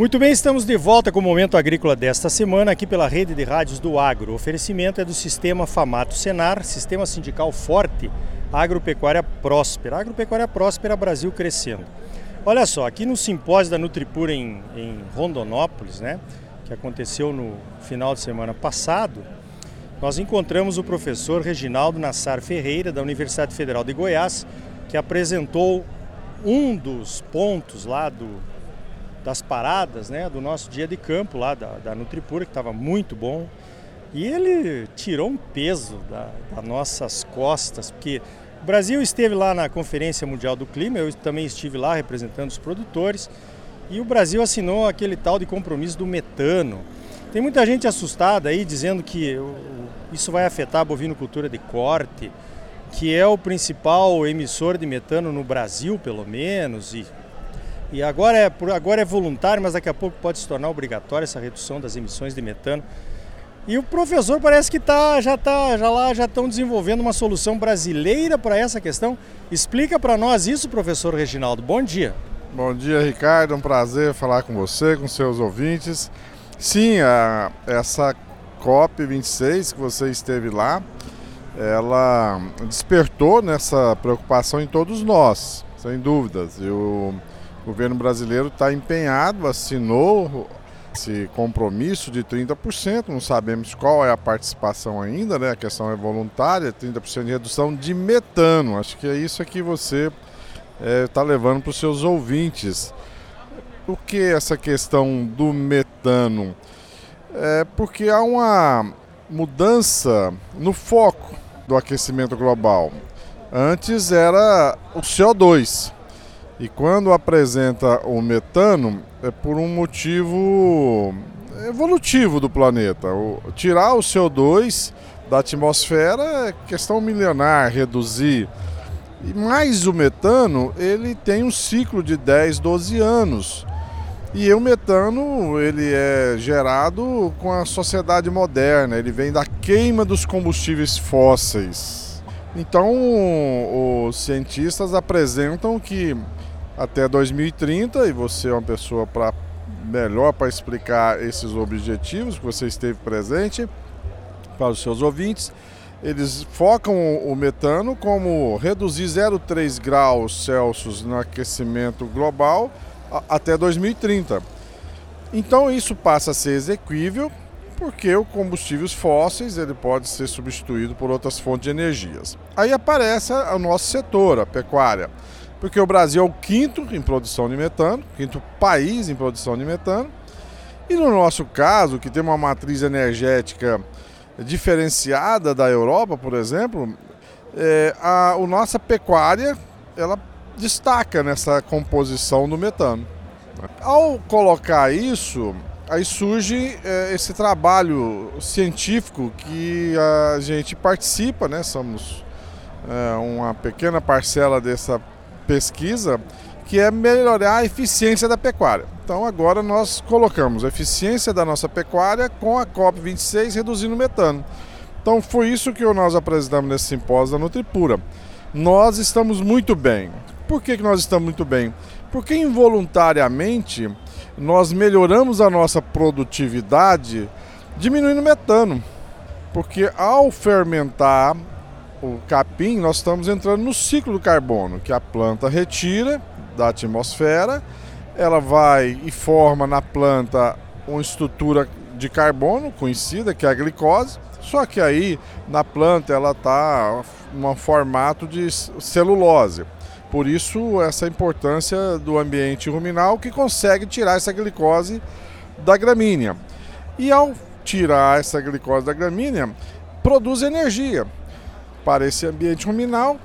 Muito bem, estamos de volta com o Momento Agrícola desta semana, aqui pela rede de rádios do Agro. O oferecimento é do Sistema Famato Senar, Sistema Sindical Forte, Agropecuária Próspera. Agropecuária Próspera, Brasil crescendo. Olha só, aqui no simpósio da Nutripura em, em Rondonópolis, né, que aconteceu no final de semana passado, nós encontramos o professor Reginaldo Nassar Ferreira, da Universidade Federal de Goiás, que apresentou um dos pontos lá do das paradas né, do nosso dia de campo lá da, da Nutripura, que estava muito bom. E ele tirou um peso da, das nossas costas, porque o Brasil esteve lá na Conferência Mundial do Clima, eu também estive lá representando os produtores, e o Brasil assinou aquele tal de compromisso do metano. Tem muita gente assustada aí dizendo que isso vai afetar a bovinocultura de corte, que é o principal emissor de metano no Brasil, pelo menos, e e agora é, agora é voluntário, mas daqui a pouco pode se tornar obrigatória essa redução das emissões de metano. E o professor parece que tá, já tá, já lá já estão desenvolvendo uma solução brasileira para essa questão. Explica para nós isso, professor Reginaldo. Bom dia. Bom dia, Ricardo. Um prazer falar com você, com seus ouvintes. Sim, a, essa COP 26 que você esteve lá, ela despertou nessa preocupação em todos nós, sem dúvidas. Eu o governo brasileiro está empenhado, assinou esse compromisso de 30%, não sabemos qual é a participação ainda, né? A questão é voluntária, 30% de redução de metano. Acho que é isso que você está é, levando para os seus ouvintes. Por que essa questão do metano? É porque há uma mudança no foco do aquecimento global. Antes era o CO2, e quando apresenta o metano, é por um motivo evolutivo do planeta. O, tirar o CO2 da atmosfera é questão milenar, reduzir. E mais o metano, ele tem um ciclo de 10, 12 anos. E o metano, ele é gerado com a sociedade moderna, ele vem da queima dos combustíveis fósseis. Então, os cientistas apresentam que até 2030 e você é uma pessoa para melhor para explicar esses objetivos que você esteve presente para os seus ouvintes. Eles focam o metano como reduzir 0,3 graus Celsius no aquecimento global até 2030. Então isso passa a ser exequível porque o combustíveis fósseis ele pode ser substituído por outras fontes de energias. Aí aparece o nosso setor, a pecuária porque o Brasil é o quinto em produção de metano, quinto país em produção de metano. E no nosso caso, que tem uma matriz energética diferenciada da Europa, por exemplo, é, a, a nossa pecuária ela destaca nessa composição do metano. Ao colocar isso, aí surge é, esse trabalho científico que a gente participa, né? Somos é, uma pequena parcela dessa pesquisa que é melhorar a eficiência da pecuária. Então agora nós colocamos a eficiência da nossa pecuária com a COP26 reduzindo o metano. Então foi isso que nós apresentamos nesse simpósio da Nutripura. Nós estamos muito bem. Por que, que nós estamos muito bem? Porque involuntariamente nós melhoramos a nossa produtividade diminuindo o metano. Porque ao fermentar o capim, nós estamos entrando no ciclo do carbono, que a planta retira da atmosfera, ela vai e forma na planta uma estrutura de carbono conhecida, que é a glicose, só que aí na planta ela está um formato de celulose. Por isso essa importância do ambiente ruminal que consegue tirar essa glicose da gramínea. E ao tirar essa glicose da gramínea, produz energia para esse ambiente ruminal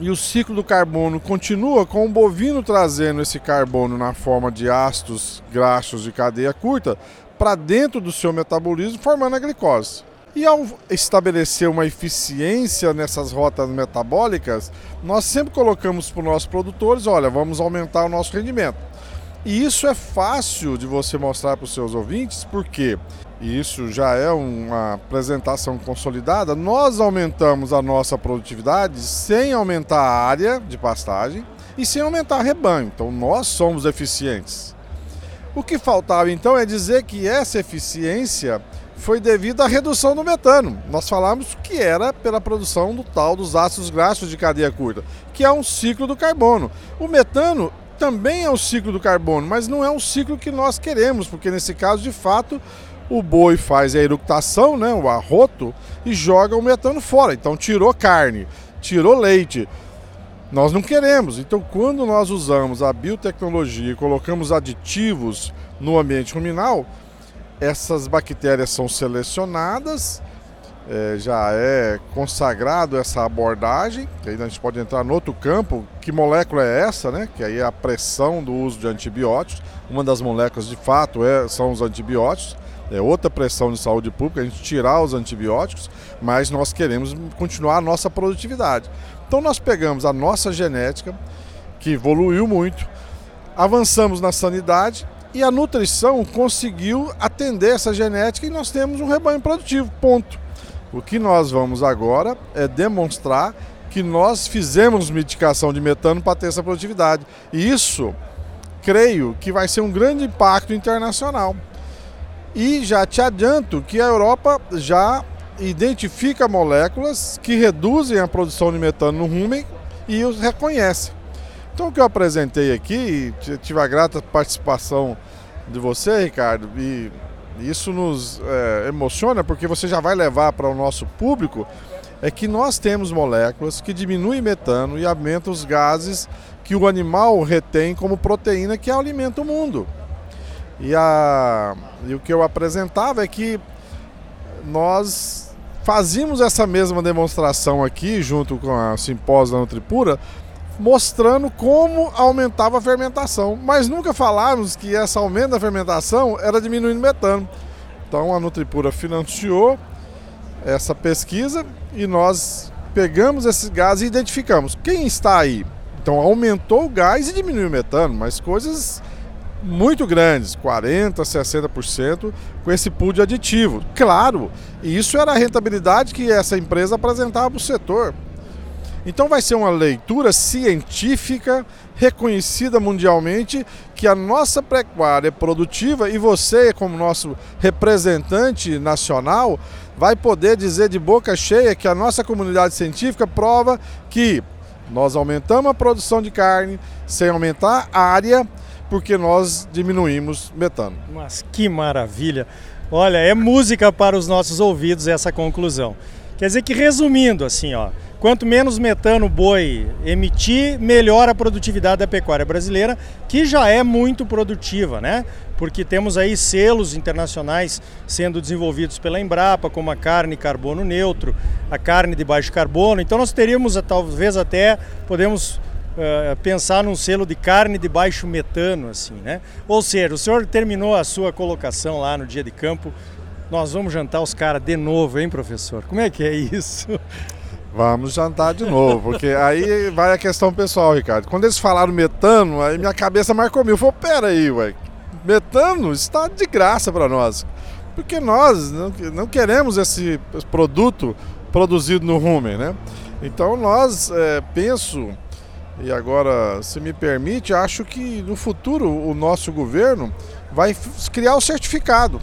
e o ciclo do carbono continua com o bovino trazendo esse carbono na forma de ácidos graxos de cadeia curta para dentro do seu metabolismo, formando a glicose. E ao estabelecer uma eficiência nessas rotas metabólicas, nós sempre colocamos para os nossos produtores: olha, vamos aumentar o nosso rendimento. E isso é fácil de você mostrar para os seus ouvintes, porque e isso já é uma apresentação consolidada, nós aumentamos a nossa produtividade sem aumentar a área de pastagem e sem aumentar rebanho. Então nós somos eficientes. O que faltava então é dizer que essa eficiência foi devido à redução do metano. Nós falamos que era pela produção do tal dos ácidos graxos de cadeia curta, que é um ciclo do carbono. O metano também é um ciclo do carbono, mas não é um ciclo que nós queremos, porque nesse caso, de fato, o boi faz a eructação, né, o arroto, e joga o metano fora. Então tirou carne, tirou leite, nós não queremos. Então, quando nós usamos a biotecnologia e colocamos aditivos no ambiente ruminal, essas bactérias são selecionadas, é, já é consagrado essa abordagem, que aí a gente pode entrar no outro campo, que molécula é essa, né? Que aí é a pressão do uso de antibióticos. Uma das moléculas de fato é, são os antibióticos. É outra pressão de saúde pública, a gente tirar os antibióticos, mas nós queremos continuar a nossa produtividade. Então nós pegamos a nossa genética, que evoluiu muito, avançamos na sanidade e a nutrição conseguiu atender essa genética e nós temos um rebanho produtivo. Ponto. O que nós vamos agora é demonstrar que nós fizemos medicação de metano para ter essa produtividade. E isso, creio que vai ser um grande impacto internacional. E já te adianto que a Europa já identifica moléculas que reduzem a produção de metano no rumen e os reconhece. Então o que eu apresentei aqui, tive a grata participação de você, Ricardo, e isso nos é, emociona porque você já vai levar para o nosso público é que nós temos moléculas que diminuem metano e aumentam os gases que o animal retém como proteína que alimenta o mundo. E, a, e o que eu apresentava é que nós Fazíamos essa mesma demonstração aqui, junto com a simpósio da Nutripura, mostrando como aumentava a fermentação, mas nunca falávamos que esse aumento da fermentação era diminuindo metano. Então a Nutripura financiou essa pesquisa e nós pegamos esses gases e identificamos quem está aí. Então aumentou o gás e diminuiu o metano, mas coisas muito grandes, 40%, 60%, com esse pool de aditivo. Claro, e isso era a rentabilidade que essa empresa apresentava para o setor. Então vai ser uma leitura científica, reconhecida mundialmente, que a nossa pecuária é produtiva e você, como nosso representante nacional, vai poder dizer de boca cheia que a nossa comunidade científica prova que nós aumentamos a produção de carne sem aumentar a área porque nós diminuímos metano. Mas que maravilha! Olha, é música para os nossos ouvidos essa conclusão. Quer dizer que resumindo assim, ó, quanto menos metano o boi emitir, melhor a produtividade da pecuária brasileira, que já é muito produtiva, né? Porque temos aí selos internacionais sendo desenvolvidos pela Embrapa, como a carne carbono neutro, a carne de baixo carbono. Então nós teríamos talvez até podemos uh, pensar num selo de carne de baixo metano, assim, né? Ou seja, o senhor terminou a sua colocação lá no dia de campo. Nós vamos jantar os caras de novo, hein, professor? Como é que é isso? Vamos jantar de novo, porque aí vai a questão pessoal, Ricardo. Quando eles falaram metano, aí minha cabeça marcou mil. Falei, pera aí, ué, metano está de graça para nós. Porque nós não, não queremos esse produto produzido no rumen, né? Então nós, é, penso, e agora, se me permite, acho que no futuro o nosso governo vai criar o certificado.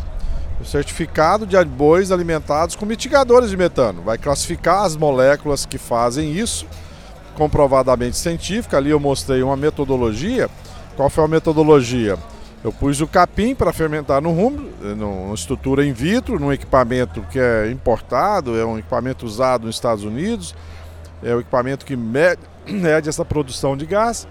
O certificado de bois alimentados com mitigadores de metano. Vai classificar as moléculas que fazem isso, comprovadamente científica. Ali eu mostrei uma metodologia. Qual foi a metodologia? Eu pus o capim para fermentar no rumo, numa estrutura in vitro, num equipamento que é importado, é um equipamento usado nos Estados Unidos, é o equipamento que mede mede essa produção de gás.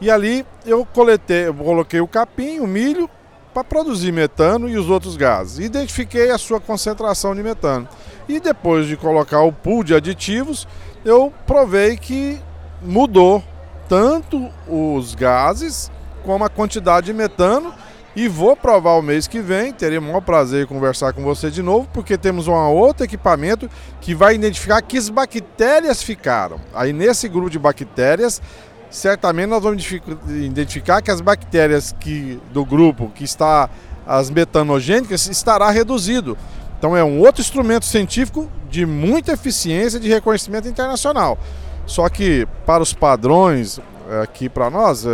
E ali eu coletei, eu coloquei o capim, o milho, para produzir metano e os outros gases. Identifiquei a sua concentração de metano. E depois de colocar o pool de aditivos, eu provei que mudou tanto os gases como a quantidade de metano e vou provar o mês que vem, terei o maior prazer em conversar com você de novo, porque temos um outro equipamento que vai identificar que as bactérias ficaram. Aí nesse grupo de bactérias, certamente nós vamos identificar que as bactérias que, do grupo que está as metanogênicas estará reduzido. Então é um outro instrumento científico de muita eficiência de reconhecimento internacional. Só que para os padrões aqui para nós,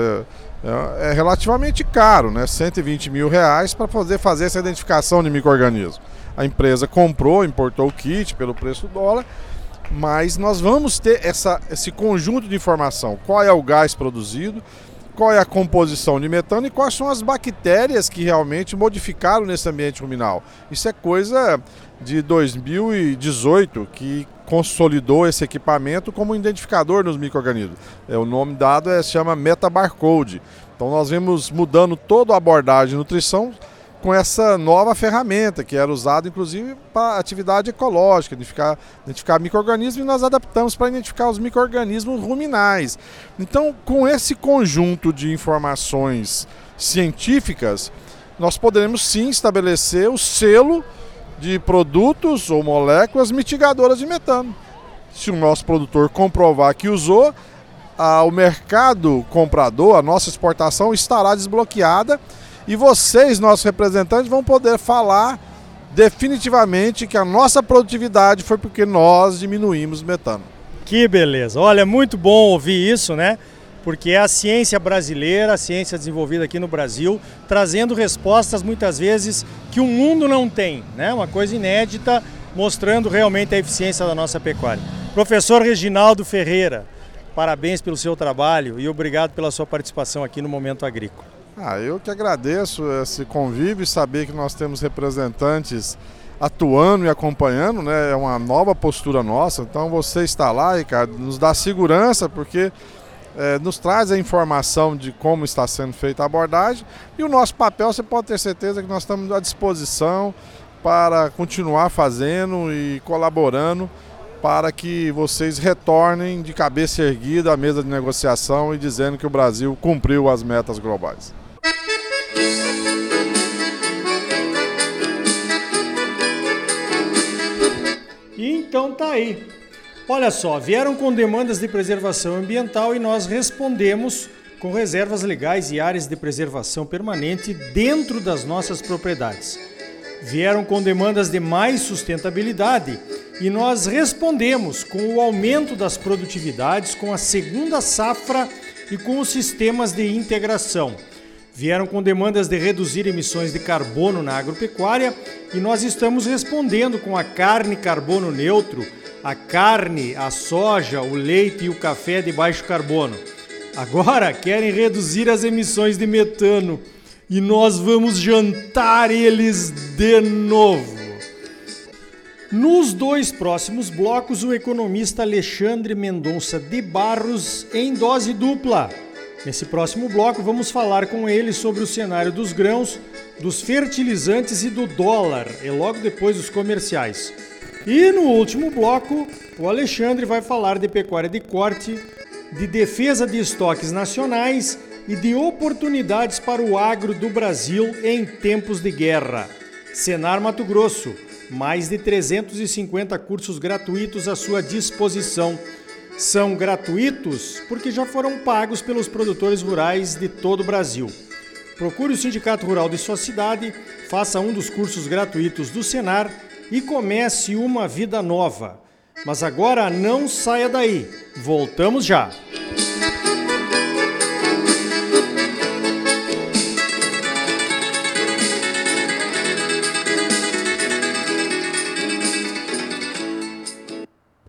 é, é, relativamente caro, né? 120 mil reais para poder fazer essa identificação de microorganismo. A empresa comprou, importou o kit pelo preço do dólar, mas nós vamos ter essa, esse conjunto de informação: qual é o gás produzido, qual é a composição de metano e quais são as bactérias que realmente modificaram nesse ambiente ruminal. Isso é coisa de 2018 que consolidou esse equipamento como identificador nos micro-organismos. É, o nome dado é, se chama MetaBarcode. Então nós vemos mudando toda a abordagem de nutrição com essa nova ferramenta que era usada inclusive para atividade ecológica, identificar, identificar micro-organismos e nós adaptamos para identificar os micro-organismos ruminais. Então, com esse conjunto de informações científicas, nós poderemos sim estabelecer o selo de produtos ou moléculas mitigadoras de metano. Se o nosso produtor comprovar que usou, a, o mercado comprador, a nossa exportação estará desbloqueada e vocês, nossos representantes, vão poder falar definitivamente que a nossa produtividade foi porque nós diminuímos metano. Que beleza! Olha, muito bom ouvir isso, né? Porque é a ciência brasileira, a ciência desenvolvida aqui no Brasil, trazendo respostas muitas vezes que o mundo não tem, né? Uma coisa inédita, mostrando realmente a eficiência da nossa pecuária. Professor Reginaldo Ferreira, parabéns pelo seu trabalho e obrigado pela sua participação aqui no Momento Agrícola. Ah, eu que agradeço esse convívio e saber que nós temos representantes atuando e acompanhando, né? É uma nova postura nossa. Então você está lá, Ricardo, nos dá segurança, porque é, nos traz a informação de como está sendo feita a abordagem e o nosso papel, você pode ter certeza que nós estamos à disposição para continuar fazendo e colaborando para que vocês retornem de cabeça erguida à mesa de negociação e dizendo que o Brasil cumpriu as metas globais. Então tá aí. Olha só, vieram com demandas de preservação ambiental e nós respondemos com reservas legais e áreas de preservação permanente dentro das nossas propriedades. Vieram com demandas de mais sustentabilidade e nós respondemos com o aumento das produtividades, com a segunda safra e com os sistemas de integração. Vieram com demandas de reduzir emissões de carbono na agropecuária e nós estamos respondendo com a carne carbono neutro a carne, a soja, o leite e o café de baixo carbono. Agora querem reduzir as emissões de metano e nós vamos jantar eles de novo. Nos dois próximos blocos, o economista Alexandre Mendonça de Barros em dose dupla. Nesse próximo bloco, vamos falar com ele sobre o cenário dos grãos, dos fertilizantes e do dólar, e logo depois os comerciais. E no último bloco, o Alexandre vai falar de pecuária de corte, de defesa de estoques nacionais e de oportunidades para o agro do Brasil em tempos de guerra. Senar Mato Grosso, mais de 350 cursos gratuitos à sua disposição. São gratuitos porque já foram pagos pelos produtores rurais de todo o Brasil. Procure o Sindicato Rural de sua cidade, faça um dos cursos gratuitos do Senar e comece uma vida nova. Mas agora não saia daí. Voltamos já.